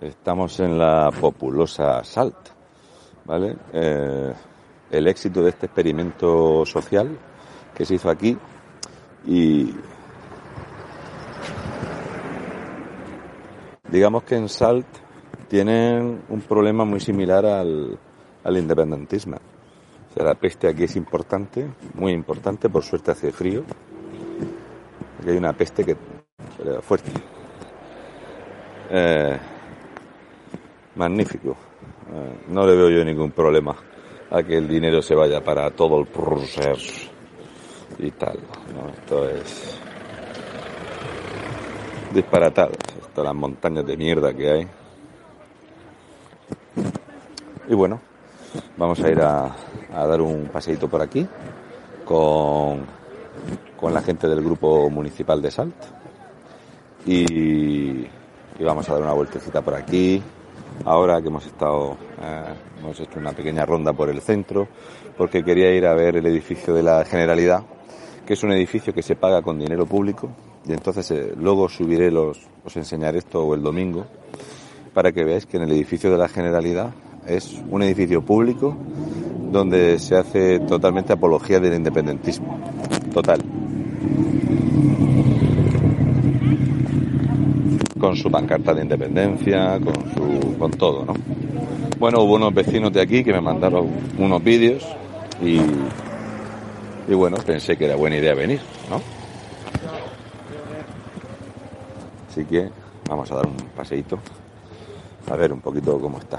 Estamos en la populosa Salt, ¿vale? Eh, el éxito de este experimento social que se hizo aquí y digamos que en Salt tienen un problema muy similar al, al independentismo. O sea, la peste aquí es importante, muy importante, por suerte hace frío. Aquí hay una peste que fuerte. Eh, magnífico. Eh, no le veo yo ningún problema a que el dinero se vaya para todo el proceso y tal. ¿no? Esto es disparatado. Estas las montañas de mierda que hay. Y bueno, vamos a ir a, a dar un paseíto por aquí con, con la gente del grupo municipal de Salt. Y, y vamos a dar una vueltecita por aquí. Ahora que hemos estado, eh, hemos hecho una pequeña ronda por el centro, porque quería ir a ver el edificio de la Generalidad, que es un edificio que se paga con dinero público. Y entonces eh, luego subiré los, os enseñaré esto el domingo, para que veáis que en el edificio de la Generalidad es un edificio público donde se hace totalmente apología del independentismo. Total. Con su pancarta de independencia, con su, con todo, ¿no? Bueno, hubo unos vecinos de aquí que me mandaron unos vídeos y, y bueno, pensé que era buena idea venir, ¿no? Así que vamos a dar un paseíto a ver un poquito cómo está.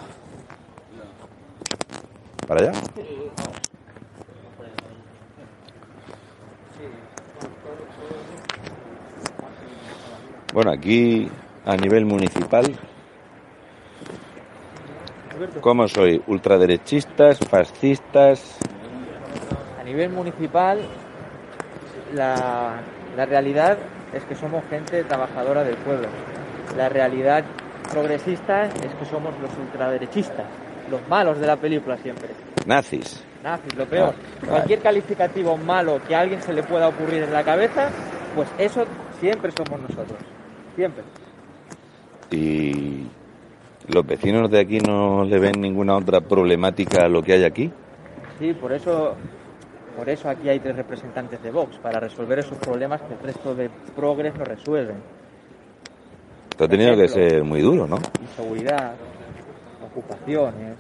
¿Para allá? Bueno, aquí a nivel municipal, ¿cómo soy? ¿Ultraderechistas, fascistas? A nivel municipal, la, la realidad es que somos gente trabajadora del pueblo. La realidad progresista es que somos los ultraderechistas, los malos de la película siempre. Nazis. Nazis, lo peor. Ah, Cualquier calificativo malo que a alguien se le pueda ocurrir en la cabeza, pues eso siempre somos nosotros. Siempre. ¿Y los vecinos de aquí no le ven ninguna otra problemática a lo que hay aquí? Sí, por eso, por eso aquí hay tres representantes de Vox, para resolver esos problemas que el resto de progres no resuelven. Esto ha tenido que ser muy duro, ¿no? Inseguridad, ocupaciones,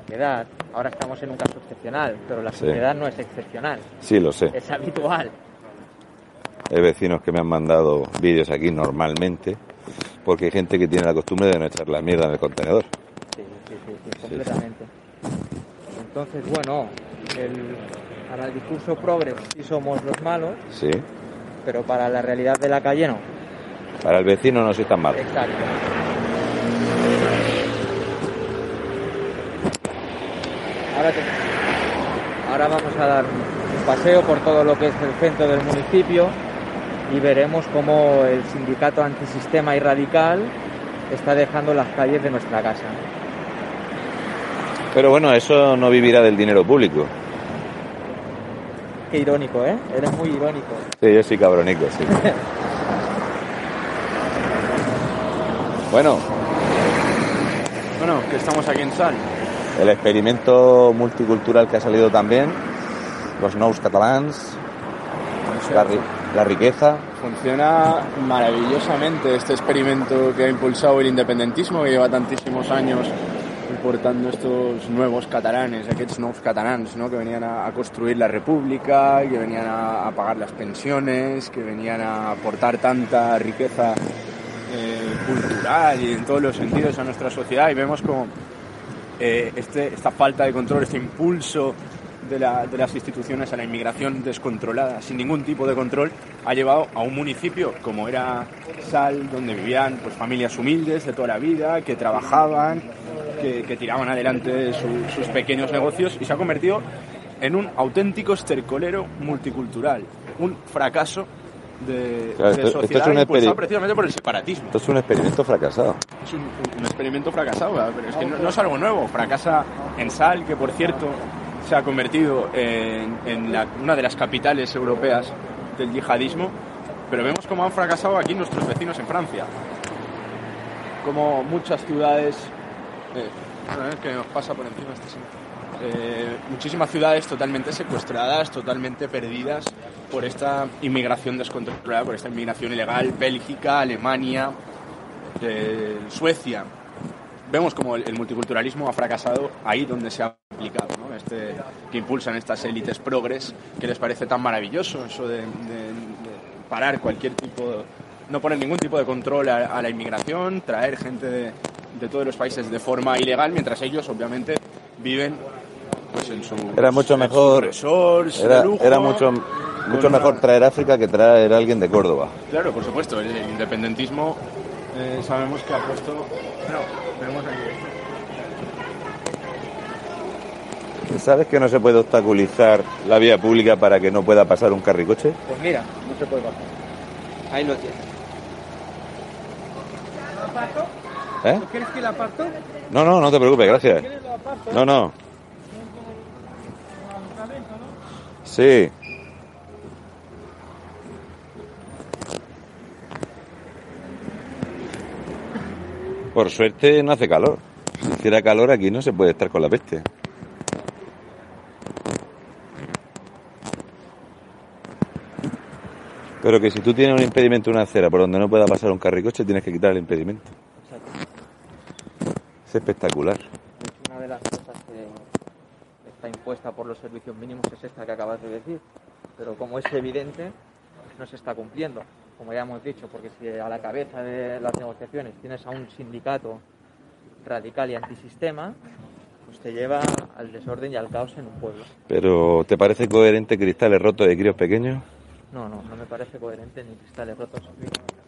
suciedad. Ahora estamos en un caso excepcional, pero la Sí. suciedad no es excepcional, Sí, lo sé. es habitual. Hay vecinos que me han mandado vídeos aquí normalmente, porque hay gente que tiene la costumbre de no echar la mierda en el contenedor. Sí, sí, sí, sí, completamente. Entonces, bueno, el- para el discurso progres sí somos los malos, Sí. pero para la realidad de la calle no. Para el vecino no soy tan malo. Exacto. Ahora, te- ahora vamos a dar un paseo por todo lo que es el centro del municipio y veremos cómo el sindicato antisistema y radical está dejando las calles de nuestra casa. Pero bueno, eso no vivirá del dinero público. Qué irónico, ¿eh? Eres muy irónico. Sí, yo soy cabronico, sí. bueno, Bueno, que estamos aquí en Sal. el experimento multicultural que ha salido también, los nous catalans, la, ri- la riqueza. Funciona maravillosamente este experimento que ha impulsado el independentismo, que lleva tantísimos años importando estos nuevos catalanes, aquests nous catalans, ¿no? que venían a, construir la república, que venían a, a pagar las pensiones, que venían a aportar tanta riqueza eh, cultural y en todos los sentidos a nuestra sociedad y vemos como eh, este, esta falta de control, este impulso de, la- de las instituciones a la inmigración descontrolada, sin ningún tipo de control, ha llevado a un municipio como era Sal, donde vivían pues, familias humildes de toda la vida, que trabajaban, que, que tiraban adelante su- sus pequeños negocios y se ha convertido en un auténtico estercolero multicultural, un fracaso de, Claro, de esto- esto es sociedad un precisamente por el separatismo. Esto es un experimento fracasado. Es un, un experimento fracasado, ¿verdad? pero es que no, no es algo nuevo. Fracasa en Sal, que por cierto se ha convertido en, una de las capitales europeas del yihadismo, pero vemos cómo han fracasado aquí nuestros vecinos en Francia. Como muchas ciudades... eh, que nos pasa por encima este. Eh, muchísimas ciudades totalmente secuestradas, totalmente perdidas por esta inmigración descontrolada, por esta inmigración ilegal, Bélgica, Alemania, eh, Suecia. Vemos como el, el multiculturalismo ha fracasado ahí donde se ha aplicado, ¿no? este, que impulsan estas élites progres, que les parece tan maravilloso eso de, de- de parar cualquier tipo, de- no poner ningún tipo de control a, a la inmigración, traer gente de, de todos los países de forma ilegal, mientras ellos obviamente viven pues en su Era mucho en mejor- resorts Era, lujo, era mucho, mucho una- mejor traer África que traer a alguien de Córdoba. Claro, por supuesto, el, el independentismo eh, sabemos que ha puesto... No, vemos aquí esto. ¿Sabes que no se puede obstaculizar la vía pública para que no pueda pasar un carricoche? Pues mira, no se puede bajar. Ahí lo tienes. ¿Eh? ¿Quieres que la aparto? No, no, no te preocupes, gracias. No, no. Sí. Por suerte no hace calor. Si hiciera calor aquí no se puede estar con la peste. Pero que si tú tienes un impedimento, una acera por donde no pueda pasar un carricoche, tienes que quitar el impedimento. Es espectacular. Una de las cosas que está impuesta por los servicios mínimos es esta que acabas de decir. Pero como es evidente, no se está cumpliendo. Como ya hemos dicho, porque si a la cabeza de las negociaciones tienes a un sindicato radical y antisistema, pues te lleva al desorden y al caos en un pueblo. Pero ¿te parece coherente cristales rotos de críos pequeños? No, no, no me parece coherente ni cristales rotos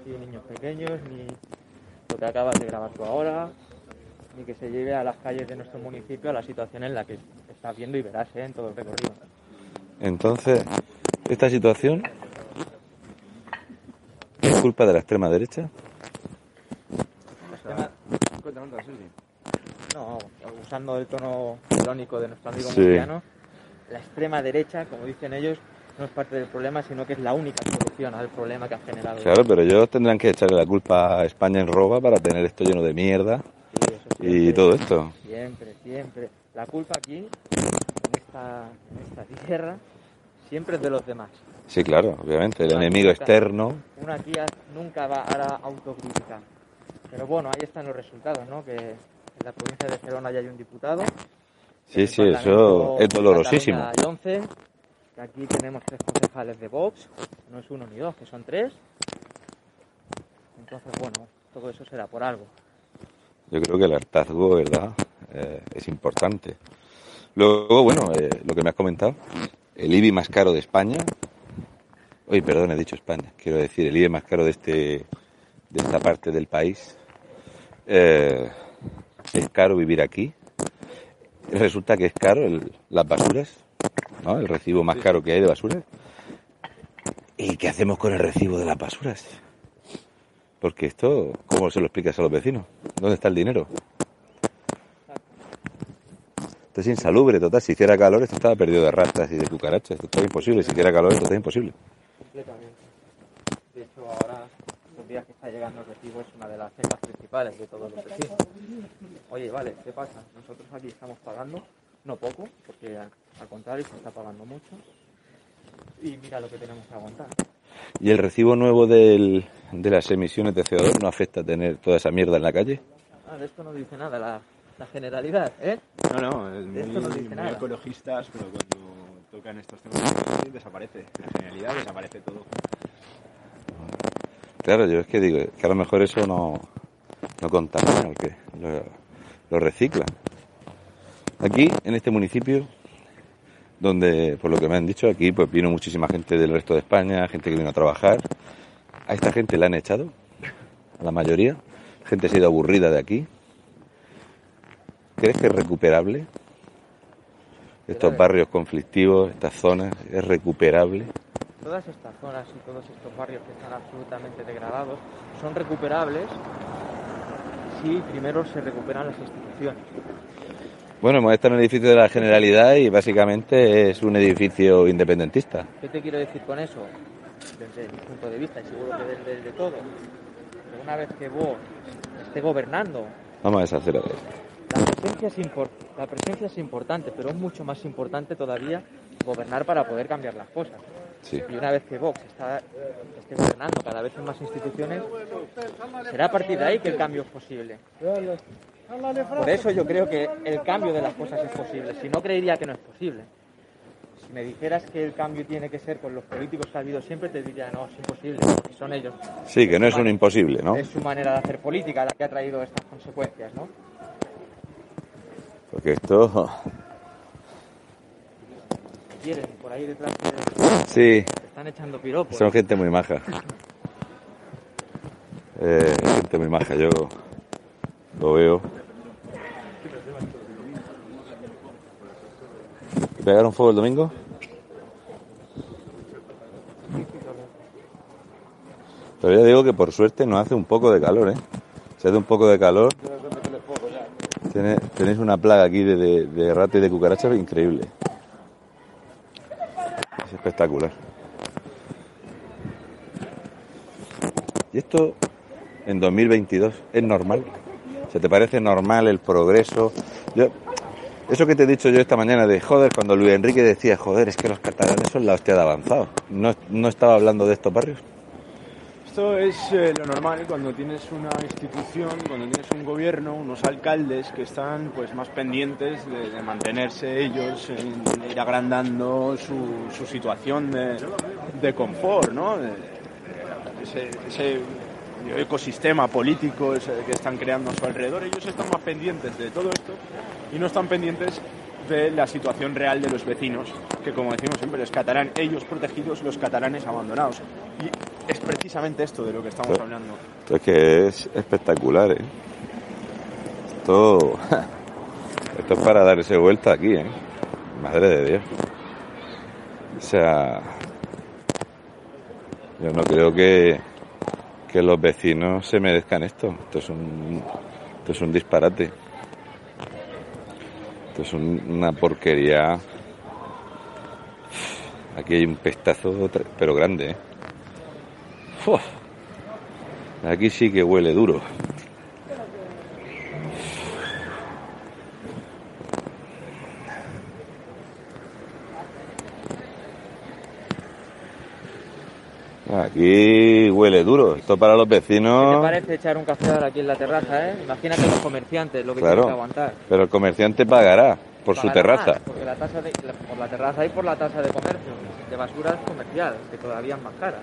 ni niños pequeños, ni lo que acabas de grabar tú ahora, ni que se lleve a las calles de nuestro municipio a la situación en la que estás viendo y verás ¿eh? en todo el recorrido. Entonces, esta situación es culpa de la extrema derecha. No, usando el tono irónico de nuestro amigo Sí. murciano, la extrema derecha, como dicen ellos, no es parte del problema, sino que es la única solución al problema que ha generado. Claro, pero ellos tendrán que echarle la culpa a España en roba para tener esto lleno de mierda Sí, y todo esto. Siempre, siempre. La culpa aquí, en esta, en esta tierra, siempre es de los demás. Sí, claro, obviamente, el enemigo externo. Una aquí nunca va hará autocrítica. Pero bueno, ahí están los resultados, ¿no? Que en la provincia de Gerona ya hay un diputado. Sí, sí, eso es dolorosísimo. Hay 11, que aquí tenemos tres concejales de Vox, no es uno ni dos, que son tres. Entonces, bueno, todo eso será por algo. Yo creo que el hartazgo, ¿verdad? Eh, es importante. Luego, bueno, eh, lo que me has comentado, el IBI más caro de España. Oye, perdón, he dicho España. Quiero decir, el IBI más caro de este de esta parte del país. Eh, es caro vivir aquí. Resulta que es caro el- las basuras, ¿no? El recibo más caro que hay de basuras. ¿Y qué hacemos con el recibo de las basuras? Porque esto, ¿cómo se lo explicas a los vecinos? ¿Dónde está el dinero? Esto es insalubre, total. Si hiciera calor, esto estaba perdido de ratas y de cucarachas. Esto está imposible. Si hiciera calor, esto está imposible. Completamente. De hecho, ahora, los días que está llegando el recibo es una de las cejas principales de todos los vecinos. Oye, vale, ¿qué pasa? Nosotros aquí estamos pagando, no poco, porque al, contrario se está pagando mucho. Y mira lo que tenemos que aguantar. ¿Y el recibo nuevo del, de las emisiones de CO2 no afecta a tener toda esa mierda en la calle? Ah, de esto no dice nada la, la generalidad, ¿eh? No, no, es muy, Esto no dice muy nada. ecologistas, pero cuando tocan estos temas desaparece. La genialidad desaparece todo. Claro, yo es que digo que a lo mejor eso no, no contamina, que lo, reciclan. Aquí, en este municipio, donde, por lo que me han dicho, aquí pues vino muchísima gente del resto de España, gente que vino a trabajar. A esta gente la han echado, a la mayoría. Gente se ha ido aburrida de aquí. ¿Crees que es recuperable? Estos barrios conflictivos, estas zonas, ¿es recuperable? Todas estas zonas y todos estos barrios que están absolutamente degradados son recuperables si primero se recuperan las instituciones. Bueno, hemos estado en el edificio de la Generalidad y básicamente es un edificio independentista. ¿Qué te quiero decir con eso? Desde mi punto de vista, y seguro que desde el de todo, una vez que vos esté gobernando, Vamos a deshacer a ver. La presencia, es la presencia es importante, pero es mucho más importante todavía gobernar para poder cambiar las cosas. Sí. Y una vez que Vox está, esté gobernando cada vez en más instituciones, será a partir de ahí que el cambio es posible. Por eso yo creo que el cambio de las cosas es posible. Si no, creería que no es posible. Si me dijeras que el cambio tiene que ser con los políticos que ha habido siempre, te diría, no, es imposible, porque son ellos. Sí, que no es un imposible, ¿no? Es su manera de hacer política la que ha traído estas consecuencias, ¿no? Porque esto... Quieren, por ahí detrás te Sí, están echando piropos. son gente muy maja. Eh, gente muy maja, yo lo veo. ¿Y pegaron fuego el domingo? Pero ya digo que por suerte nos hace un poco de calor, ¿eh? Se hace un poco de calor. Tenéis una plaga aquí de, de, y de cucarachas increíble. Es espectacular. ¿Y esto en 2022 es normal? ¿Se te parece normal el progreso? Eso que te he dicho yo esta mañana de joder, cuando Luis Enrique decía, joder, es que los catalanes son la hostia de avanzado. No, no estaba hablando de estos barrios. Esto es eh, lo normal cuando tienes una institución, cuando tienes un gobierno, unos alcaldes que están pues más pendientes de, de mantenerse ellos, en ir agrandando su, situación de, de confort, ¿no? De- ese, ecosistema político que están creando a su alrededor, ellos están más pendientes de todo esto y no están pendientes de la situación real de los vecinos, que como decimos siempre, los catalán, ellos protegidos, los catalanes abandonados. Es precisamente esto de lo que estamos hablando. Esto es que es espectacular, ¿eh? Esto, esto es para darse vuelta aquí, ¿eh? Madre de Dios. O sea, yo no creo que, que los vecinos se merezcan esto. Esto es un, esto es un disparate. Esto es un- una porquería. Aquí hay un pestazo, pero grande, ¿eh? Uf. Aquí sí que huele duro. Aquí huele duro. Esto para los ¿Qué te vecinos. parece echar un café ahora aquí en la terraza, eh? Imagínate los comerciantes, lo que Claro. tienen que aguantar. Pero el comerciante pagará por su terraza. más, porque la tasa de, por la terraza y por la tasa de comercio, de basura es comercial, que todavía es más cara.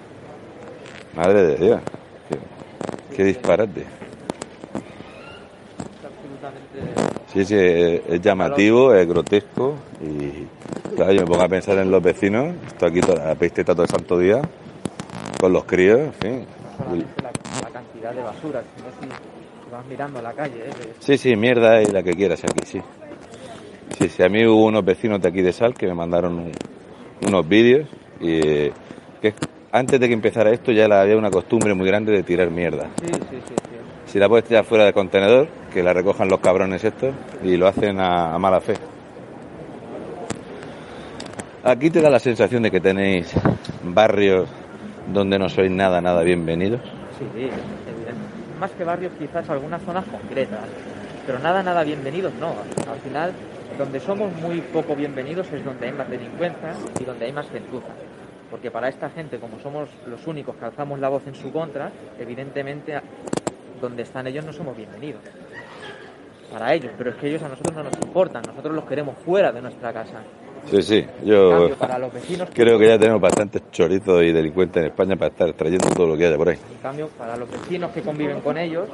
Madre de Dios. Qué, qué disparate. Es. Sí, sí, es es llamativo, es grotesco y claro, yo me pongo a pensar en los vecinos, estoy aquí toda la pisteta todo el santo día, con los críos, en fin. solamente la, la cantidad de basura, sino si, vas mirando la calle, ¿eh? Sí, sí, mierda y la que quieras aquí, sí. Sí, sí, a mí hubo unos vecinos de aquí de Sal que me mandaron un- unos vídeos y eh, que antes de que empezara esto ya la- había una costumbre muy grande de tirar mierda. Sí, sí, sí, sí. Si la puedes tirar fuera del contenedor, que la recojan los cabrones estos y lo hacen a, a mala fe. Aquí te da la sensación de que tenéis barrios donde no sois nada, nada bienvenidos. Sí, evidente. Más que barrios, quizás algunas zonas concretas, pero nada, nada bienvenidos no. Al final, donde somos muy poco bienvenidos es donde hay más delincuencia y donde hay más gentuza. Porque para esta gente, como somos los únicos que alzamos la voz en su contra, evidentemente donde están ellos no somos bienvenidos. Para ellos, pero es que ellos a nosotros no nos importan, nosotros los queremos fuera de nuestra casa. Sí, sí, yo cambio, para los vecinos, creo que ya tenemos bastantes chorizos y delincuentes en España para estar trayendo todo lo que haya por ahí. En cambio, para los vecinos que conviven con ellos,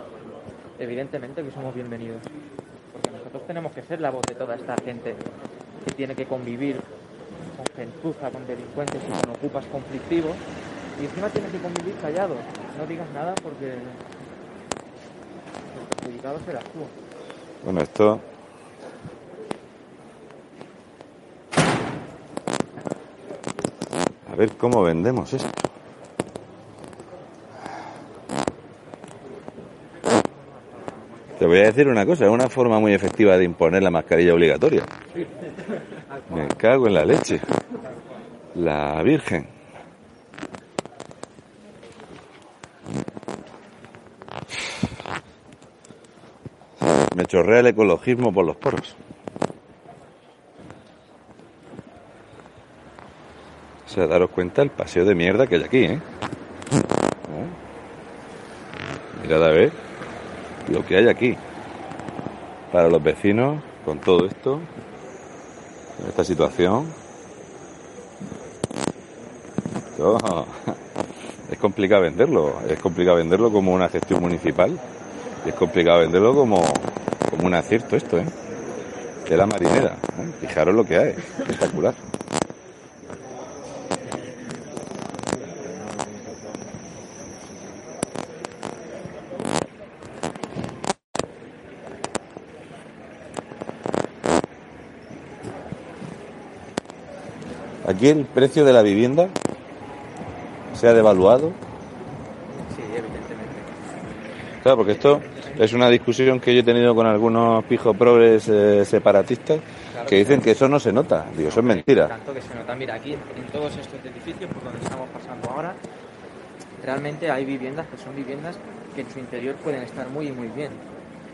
evidentemente que somos bienvenidos. Porque nosotros tenemos que ser la voz de toda esta gente que tiene que convivir con gentuza, con delincuentes y con ocupas conflictivos. Y encima tienes que convivir callado. No digas nada porque el perjudicado serás tú. Bueno, esto... A ver cómo vendemos esto. Te voy a decir una cosa, es una forma muy efectiva de imponer la mascarilla obligatoria. Me cago en la leche. La Virgen. Me chorrea el ecologismo por los poros. O sea, daros cuenta el paseo de mierda que hay aquí, ¿eh? ¿Eh? Mirad a ver lo que hay aquí. Para los vecinos, con todo esto, esta situación. Es complicado venderlo. Es complicado venderlo como una gestión municipal. Y es complicado venderlo como, como un acierto esto, ¿eh? De la marinera. ¿eh? Fijaros lo que hay. Espectacular. Aquí el precio de la vivienda se ha devaluado. Sí, evidentemente. Claro, porque esto es una discusión que yo he tenido con algunos pijos progres eh, separatistas Claro que dicen que eso no se nota. Digo, eso es mentira. Tanto que se nota. Mira, aquí en todos estos edificios por donde estamos pasando ahora, realmente hay viviendas que son viviendas que en su interior pueden estar muy muy bien.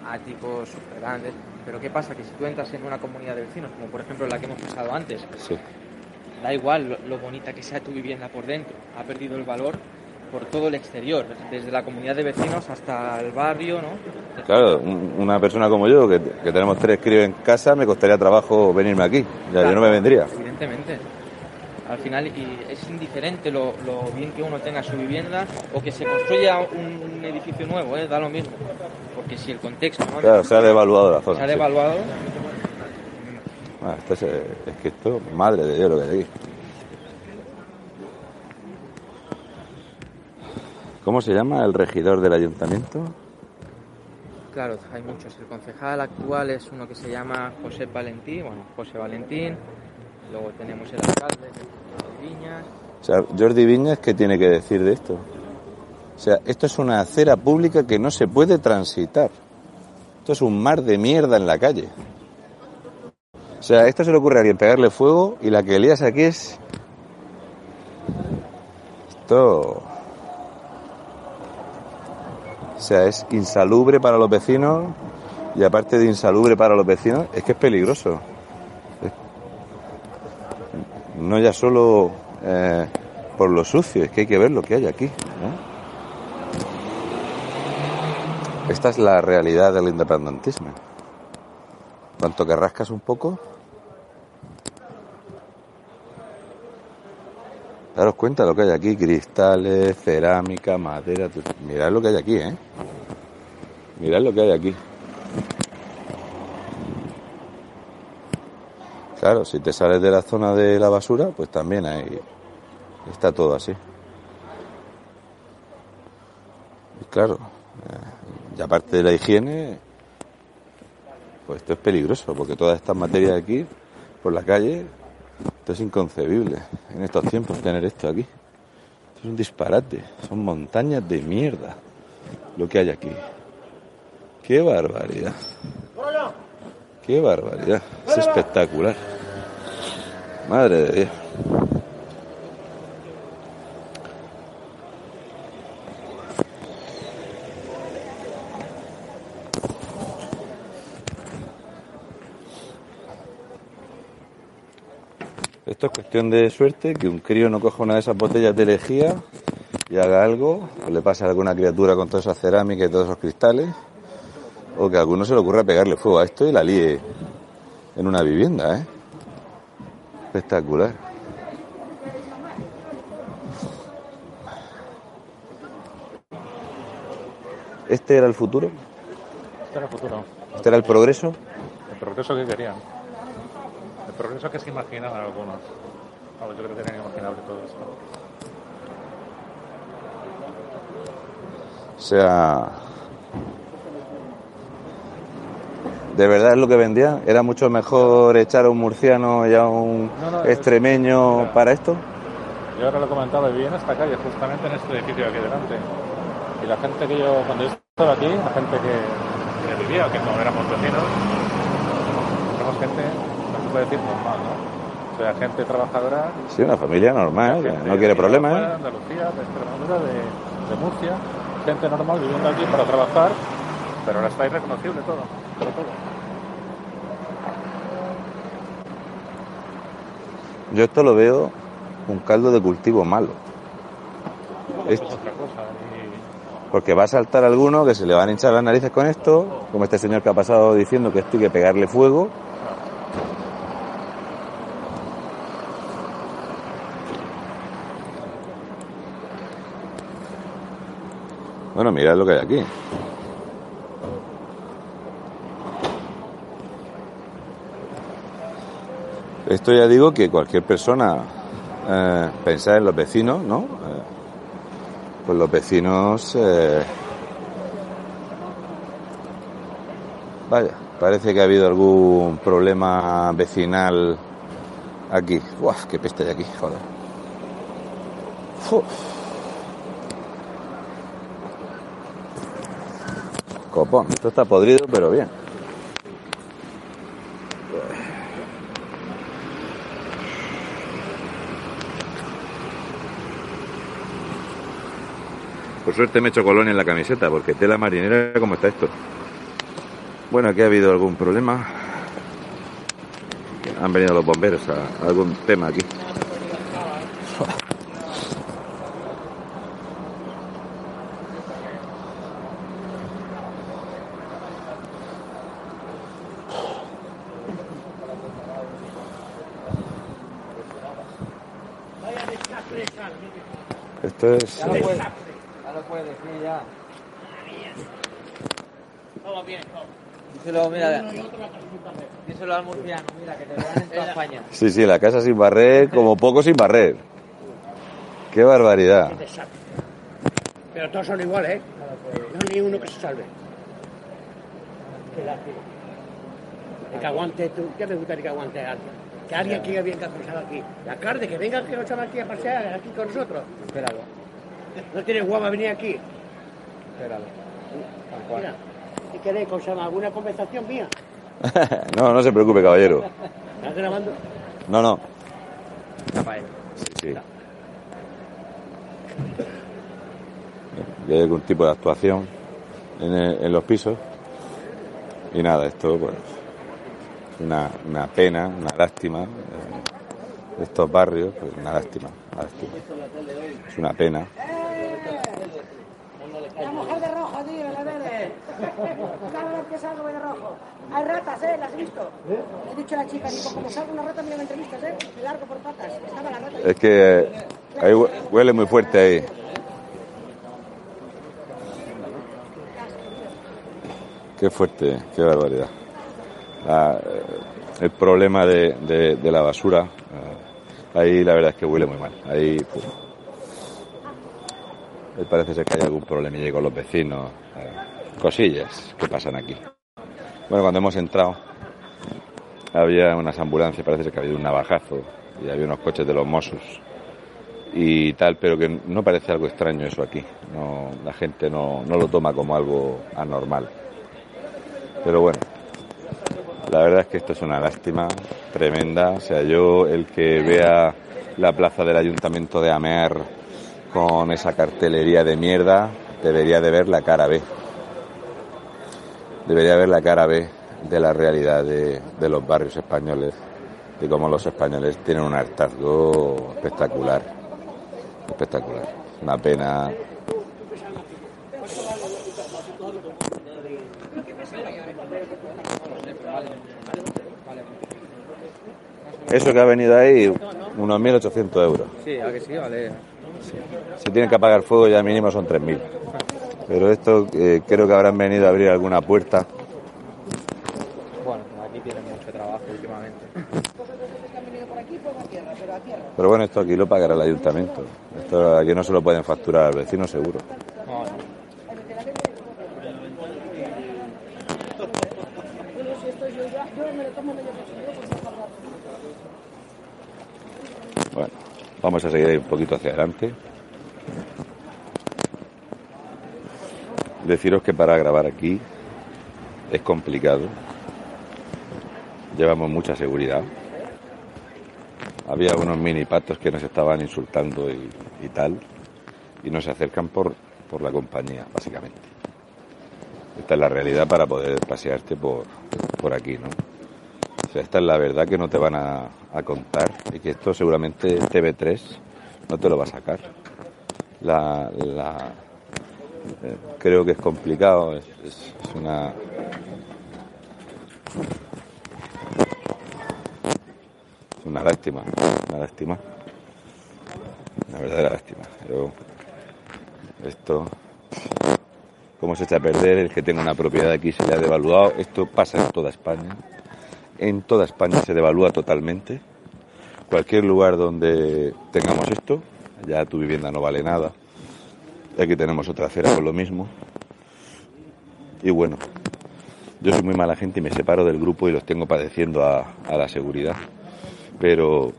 Áticos, súper grandes. Pero ¿qué pasa? Que si tú entras en una comunidad de vecinos, como por ejemplo la que hemos pasado antes, Sí. Da igual lo, lo bonita que sea tu vivienda por dentro, ha perdido el valor por todo el exterior, desde la comunidad de vecinos hasta el barrio, ¿no? Claro, un- una persona como yo, que, que tenemos tres críos en casa, me costaría trabajo venirme aquí. Ya, yo no me vendría. Evidentemente. Al final y es indiferente lo, lo bien que uno tenga su vivienda o que se construya un, un edificio nuevo, ¿eh? da lo mismo. Porque si el contexto ¿no? Claro, se ha devaluado la se zona. ha sí. Ah, esto es, eh, es que esto, madre de Dios lo que hay aquí. ¿Cómo se llama el regidor del ayuntamiento? claro, hay muchos. El concejal actual es uno que se llama José Valentín, bueno, José Valentín. Luego tenemos el alcalde, José Viñas. O sea, Jordi Viñas, ¿qué tiene que decir de esto? O sea, esto es una acera pública que no se puede transitar. Esto es un mar de mierda en la calle. O sea, esto se le ocurre a alguien pegarle fuego y la que lías aquí es... Esto... O sea, es insalubre para los vecinos y aparte de insalubre para los vecinos, es que es peligroso. No ya solo eh, por lo sucio, es que hay que ver lo que hay aquí. Esta es la realidad del independentismo. Cuanto que rascas un poco, daros cuenta de lo que hay aquí, cristales, cerámica, madera, mirad lo que hay aquí, ¿eh? Mirad lo que hay aquí. Claro, si te sales de la zona de la basura, pues también hay, está todo así. Y claro, eh, y aparte de la higiene, pues esto es peligroso, porque todas estas materias aquí, por la calle, esto es inconcebible en estos tiempos tener esto aquí. Esto es un disparate, son montañas de mierda lo que hay aquí. ¡Qué barbaridad! ¡Qué barbaridad! Es espectacular. Madre de Dios. Esto es cuestión de suerte, que un crío no coja una de esas botellas de lejía y haga algo, o le pase a alguna criatura con toda esa cerámica y todos esos cristales, o que a alguno se le ocurra pegarle fuego a esto y la líe en una vivienda, ¿eh? Espectacular. ¿Este era el futuro? Este era el futuro. ¿Este era el progreso? El progreso que querían. Progreso que se imaginaban algunos. Yo creo que tenían imaginable todo esto. O sea, ¿de verdad es lo que vendía? ¿Era mucho mejor echar a un murciano y a un No, no, extremeño es- para esto? Yo ahora lo comentaba, viví en esta calle, justamente en este edificio de aquí delante. Y la gente que yo, cuando yo estaba aquí, la gente que, que vivía, que no éramos vecinos, éramos gente, se puede decir normal, ¿no? O sea, gente trabajadora. Sí, una familia normal, gente no quiere problemas, de Andalucía, de Extremadura, de, de Murcia, gente normal viviendo aquí para trabajar, pero ahora está irreconocible todo, pero todo. Yo esto lo veo un caldo de cultivo malo. Esto Esto- Porque va a saltar alguno que se le van a hinchar las narices con esto, como este señor que ha pasado diciendo que esto hay que pegarle fuego. Bueno, mirad lo que hay aquí. Esto ya digo que cualquier persona eh, en los vecinos, ¿no? Eh, pues los vecinos eh, Vaya, parece que ha habido algún problema vecinal aquí. Uf, qué peste hay aquí, joder. Uf. Esto está podrido, pero bien. Por suerte me he hecho colonia en la camiseta, porque tela marinera, ¿cómo está esto? Bueno, aquí ha habido algún problema. Han venido los bomberos a algún tema aquí. Esto es... Ya lo puedes, ya lo puedes decir ya. Díselo, mira, díselo al murciano, mira, que te vean en toda España. Sí, sí, la casa sin barrer, como poco sin barrer. Qué barbaridad. Pero todos son iguales, ¿eh? No hay ni uno que se salve. Qué lástima. Que aguante tú, ya me gustaría que aguante alguien. Que alguien que venga a pasar aquí. La carne, que venga que nos aquí a pasear aquí con nosotros. Espéralo, No tiene guapa venir aquí. espéralo. Tal cual. Mira, si queréis, ¿cómo se llama? ¿Alguna conversación mía? no, no se preocupe, caballero. ¿Estás grabando? No, no. Rafael. Sí, sí. Y hay algún tipo de actuación en, el- en los pisos. Y nada, esto pues una, una pena, una lástima. Estos barrios, pues una lástima, una lástima. Es una pena. La mujer de rojo, tío, la verde. Cada vez que salgo voy de rojo. Hay ratas, ¿eh? ¿Las has visto? Le he dicho a la chica, digo, como salga una rata, mira, me entrevistas, ¿eh? Me largo por patas. Estaba la rata. Es que eh, ahí hue- huele muy fuerte ahí. Qué fuerte, qué barbaridad. La- eh, el problema de, de- de la basura, eh, ahí la verdad es que huele muy mal. Ahí, puf. Parece ser que hay algún problemilla con los vecinos, cosillas que pasan aquí. Bueno, cuando hemos entrado, había unas ambulancias, parece ser que había un navajazo y había unos coches de los Mossos y tal, pero que no parece algo extraño eso aquí. No, la gente no, no lo toma como algo anormal. Pero bueno, La verdad es que esto es una lástima tremenda. O sea, yo el que vea la plaza del Ayuntamiento de Amer con esa cartelería de mierda, debería de ver la cara B. Debería ver la cara B de la realidad de, de los barrios españoles, de cómo los españoles tienen un hartazgo espectacular. Espectacular. Una pena Eso que ha venido ahí, unos 1.800 euros. Sí, a que sí, vale. Si tienen que apagar fuego ya mínimo son 3.000. Pero esto eh, creo que habrán venido a abrir alguna puerta. Bueno, aquí tienen mucho trabajo últimamente. Pero bueno, esto aquí lo pagará el ayuntamiento. Esto aquí no se lo pueden facturar al vecino seguro. Vamos a seguir un poquito hacia adelante. Deciros que para grabar aquí es complicado. Llevamos mucha seguridad. Había unos mini patos que nos estaban insultando y, y tal. Y nos acercan por, por la compañía, básicamente. Esta es la realidad para poder pasearte por, por aquí, ¿no? Sea, esta es la verdad que no te van a, contar y que esto seguramente TV3 no te lo va a sacar. La, la- eh, creo que es complicado, es una... Es una lástima, una lástima. Una verdadera lástima. Yo, esto, cómo se echa a perder el que tenga una propiedad aquí se le ha devaluado. Esto pasa en toda España. En toda España se devalúa totalmente. Cualquier lugar donde tengamos esto, ya tu vivienda no vale nada. Aquí tenemos otra acera con lo mismo. Y bueno, yo soy muy mala gente y me separo del grupo y los tengo padeciendo a, a la seguridad. Pero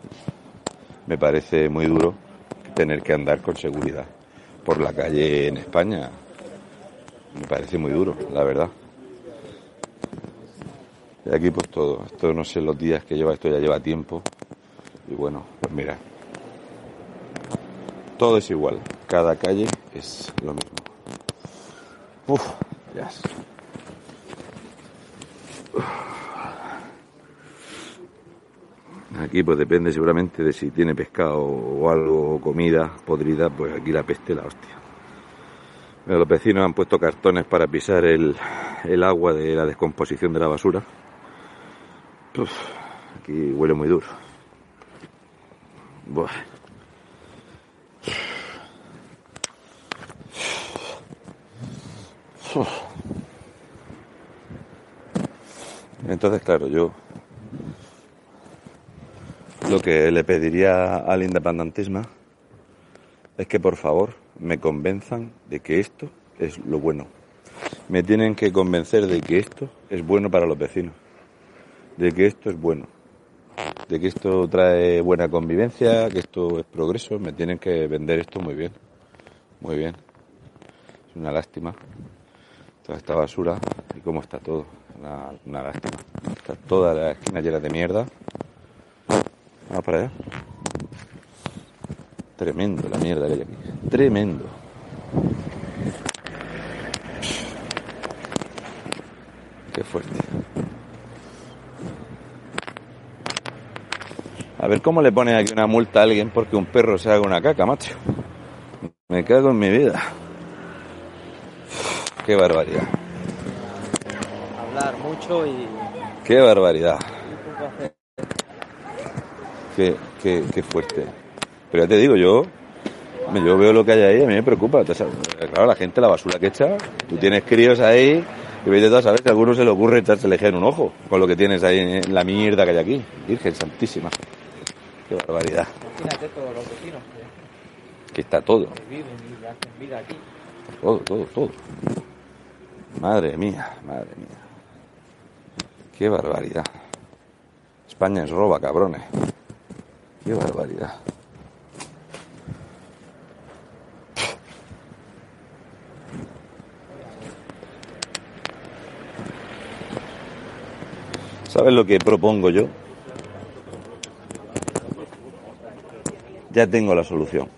me parece muy duro tener que andar con seguridad por la calle en España. Me parece muy duro, la verdad. Y aquí pues todo, esto no sé los días que lleva, esto ya lleva tiempo. Y bueno, pues mira, todo es igual, cada calle es lo mismo. Uf, ya. es. Aquí pues depende seguramente de si tiene pescado o algo, o comida podrida, pues aquí la peste la hostia. Los vecinos han puesto cartones para pisar el, el agua de la descomposición de la basura. Uf, aquí huele muy duro. Buah. Entonces, claro, yo lo que le pediría al independentismo es que por favor me convenzan de que esto es lo bueno. Me tienen que convencer de que esto es bueno para los vecinos, de que esto es bueno, de que esto trae buena convivencia, que esto es progreso. Me tienen que vender esto muy bien, muy bien. Es una lástima toda esta basura y cómo está todo. Una, lástima. Está toda la esquina llena de mierda. Vamos para allá. Tremendo la mierda que hay aquí. Tremendo. Qué fuerte. A ver cómo le pone aquí una multa a alguien porque un perro se haga una caca, macho. Me cago en mi vida. Qué barbaridad. Hablar mucho y, Qué barbaridad. Qué, qué, qué fuerte. Pero ya te digo, yo, yo veo lo que hay ahí, a mí me preocupa. Claro, la gente, la basura que echa, tú tienes críos ahí, y ves de todas, ¿sabes? Que a alguno se le ocurre echarse el eje en un ojo, con lo que tienes ahí en la mierda que hay aquí. Virgen Santísima. Qué barbaridad. Imagínate todos los vecinos que Que está todo, viven y hacen vida aquí. todo, todo, todo. Madre mía, madre mía. Qué barbaridad. España es roba, cabrones. Qué barbaridad. ¿Sabes lo que propongo yo? Ya tengo la solución.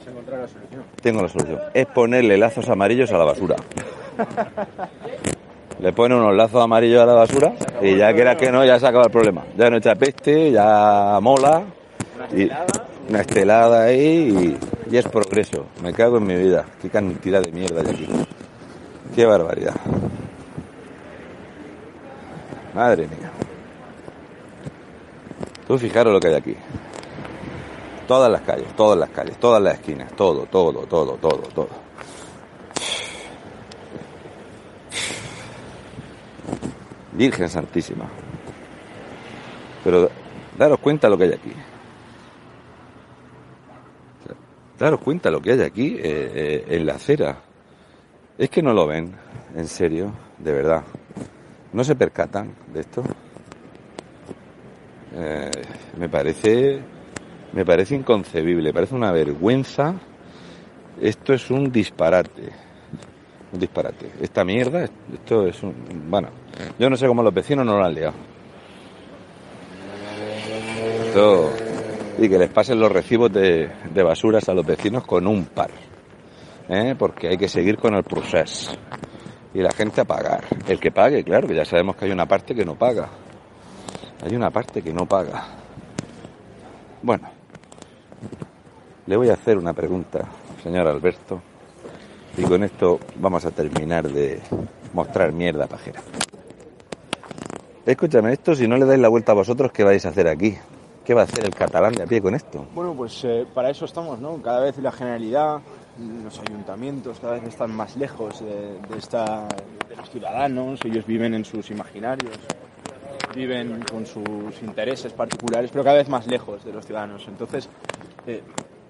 ¿Has encontrado la solución? Tengo la solución. Es ponerle lazos amarillos a la basura. Le pone unos lazos amarillos a la basura y ya que era que no, ya se acaba el problema. Ya no echa peste, ya mola. Y una estelada ahí y, y es progreso. Me cago en mi vida. Qué cantidad de mierda hay aquí. Qué barbaridad. Madre mía. Tú fijaros lo que hay aquí. Todas las calles, todas las calles, todas las esquinas, todo, todo, todo, todo, todo. Virgen Santísima. Pero daros cuenta lo que hay aquí. Daros cuenta lo que hay aquí eh, eh, en la acera. Es que no lo ven, en serio, de verdad. No se percatan de esto. Eh, me parece, me parece inconcebible, parece una vergüenza. Esto es un disparate, un disparate. Esta mierda, esto es un, bueno, yo no sé cómo los vecinos no lo han liado. Esto, y que les pasen los recibos de, de basuras a los vecinos con un par, ¿eh? porque hay que seguir con el proceso y la gente a pagar. El que pague, claro, que ya sabemos que hay una parte que no paga. Hay una parte que no paga. Bueno, le voy a hacer una pregunta, señor Alberto, y con esto vamos a terminar de mostrar mierda pajera. Escúchame, esto si no le dais la vuelta a vosotros, ¿qué vais a hacer aquí? ¿Qué va a hacer el catalán de a pie con esto? Bueno, pues eh, para eso estamos, ¿no? Cada vez la generalidad, los ayuntamientos cada vez están más lejos de, esta, de los ciudadanos, ellos viven en sus imaginarios, viven con sus intereses particulares, pero cada vez más lejos de los ciudadanos. Entonces, eh,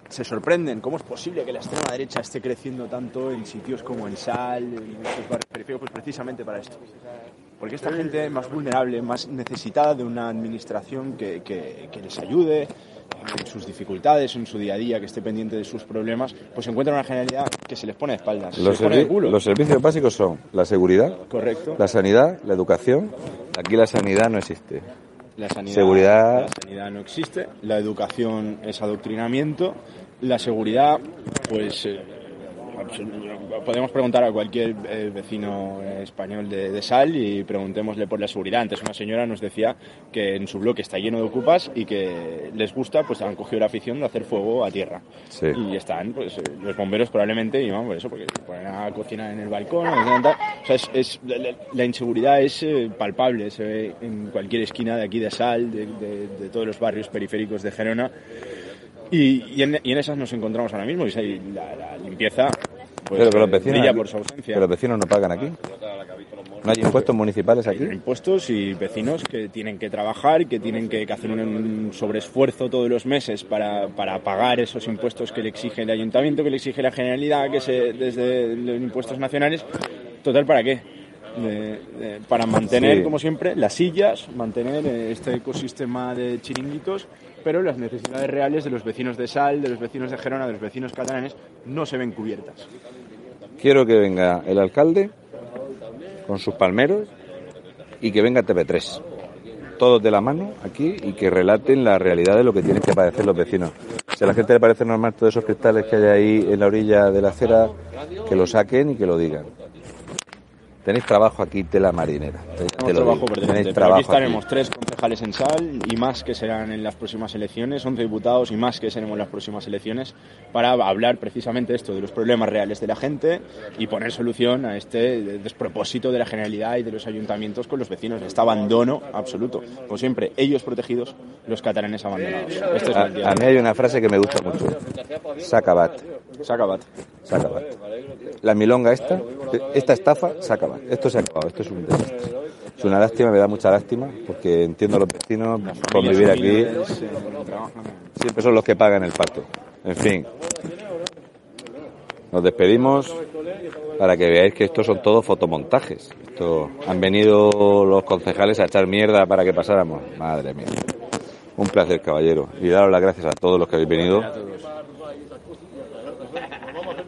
se sorprenden cómo es posible que la extrema derecha esté creciendo tanto en sitios como en Sal, en estos barrios periféricos, pues precisamente para esto. Porque esta gente más vulnerable, más necesitada de una administración que, que, que les ayude en sus dificultades, en su día a día, que esté pendiente de sus problemas, pues se encuentra una generalidad que se les pone de espaldas. se Los, les pone de culo. los servicios básicos son la seguridad, Correcto. la sanidad, la educación. Aquí la sanidad no existe. La sanidad, Seguridad. la sanidad no existe, la educación es adoctrinamiento, la seguridad, pues eh, podemos preguntar a cualquier eh, vecino español de, de Sal y preguntémosle por la seguridad. Antes una señora nos decía que en su bloque está lleno de ocupas y que les gusta, pues han cogido la afición de hacer fuego a tierra. Sí. Y están, pues eh, los bomberos probablemente, y van por eso, porque se ponen a cocinar en el balcón, o sea, es, es- la, la- la inseguridad es eh, palpable, se ve en cualquier esquina de aquí de Sal, de, de- de todos los barrios periféricos de Gerona. Y, y en, y en esas nos encontramos ahora mismo, y y la, la limpieza pues, Pero que los vecinos, brilla por su ausencia. que los vecinos no pagan aquí. No hay impuestos municipales aquí. Hay impuestos y vecinos que tienen que trabajar, que tienen que, que hacer un, un sobreesfuerzo todos los meses para, para pagar esos impuestos que le exige el ayuntamiento, que le exige la generalidad, que se, desde los impuestos nacionales. Total, ¿para qué? De- de- para mantener, Sí. como siempre, las sillas, mantener eh, este ecosistema de chiringuitos, pero las necesidades reales de los vecinos de Sal, de los vecinos de Gerona, de los vecinos catalanes, no se ven cubiertas. Quiero que venga el alcalde con sus palmeros y que venga TV3. Todos de la mano aquí y que relaten la realidad de lo que tienen que padecer los vecinos. Si a la gente le parece normal todos esos cristales que hay ahí en la orilla de la acera, que lo saquen y que lo digan. Tenéis trabajo aquí, tela marinera. Te trabajo Tenéis trabajo aquí estaremos aquí. tres concejales en Sal y más que serán en las próximas elecciones, 11 diputados y más que seremos en las próximas elecciones para hablar precisamente esto, de los problemas reales de la gente y poner solución a este despropósito de la generalidad y de los ayuntamientos con los vecinos, este abandono absoluto. Como siempre, ellos protegidos, los catalanes abandonados. Este es A, el a mí hay una frase que me gusta mucho. Sacabat. Sacabat. Sacabat. La milonga esta, esta estafa, se acaba. Esto se ha acabado, esto es una lástima, me da mucha lástima, porque entiendo a los vecinos aquí. Familias, eh, trabajan. Siempre son los que pagan el pato. En fin. Nos despedimos para que veáis que estos son todos fotomontajes. Esto, han venido los concejales a echar mierda para que pasáramos. Madre mía. Un placer, caballero. Y daros las gracias a todos los que habéis venido.